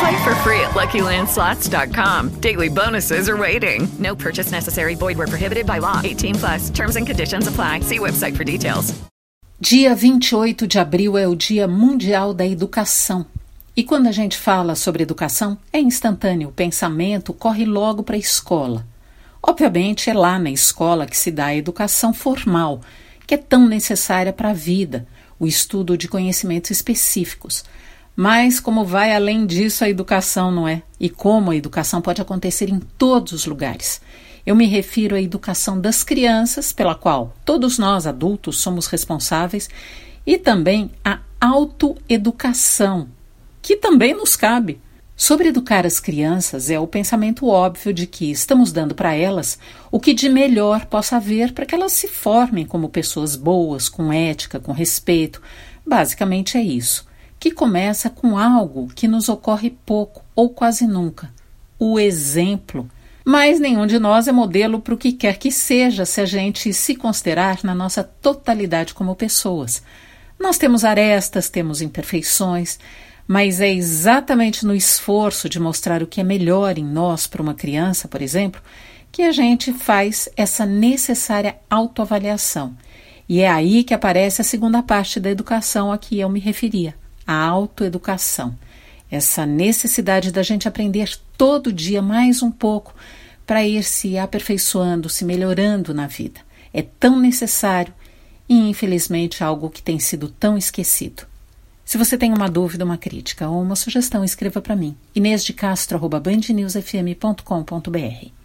Play for free at LuckyLandSlots.com. Daily bonuses are waiting. No purchase necessary. Void where prohibited by law. 18 plus. Terms and conditions apply. See website for details. Dia 28 de abril é o Dia Mundial da Educação. E quando a gente fala sobre educação, é instantâneo. O pensamento corre logo para a escola. Obviamente, é lá na escola que se dá a educação formal, que é tão necessária para a vida, o estudo de conhecimentos específicos. Mas como vai além disso a educação, não é? E como a educação pode acontecer em todos os lugares. Eu me refiro à educação das crianças, pela qual todos nós adultos somos responsáveis, e também à autoeducação, que também nos cabe. Sobre educar as crianças é o pensamento óbvio de que estamos dando para elas o que de melhor possa haver para que elas se formem como pessoas boas, com ética, com respeito. Basicamente é isso, que começa com algo que nos ocorre pouco ou quase nunca: o exemplo. Mas nenhum de nós é modelo para o que quer que seja se a gente se considerar na nossa totalidade como pessoas. Nós temos arestas, temos imperfeições, mas é exatamente no esforço de mostrar o que é melhor em nós para uma criança, por exemplo, que a gente faz essa necessária autoavaliação. E é aí que aparece a segunda parte da educação a que eu me referia, a autoeducação. Essa necessidade da gente aprender todo dia mais um pouco para ir se aperfeiçoando, se melhorando na vida. É tão necessário e, infelizmente, algo que tem sido tão esquecido. Se você tem uma dúvida, uma crítica ou uma sugestão, escreva para mim. inêsdecastro.bandnewsfm.com.br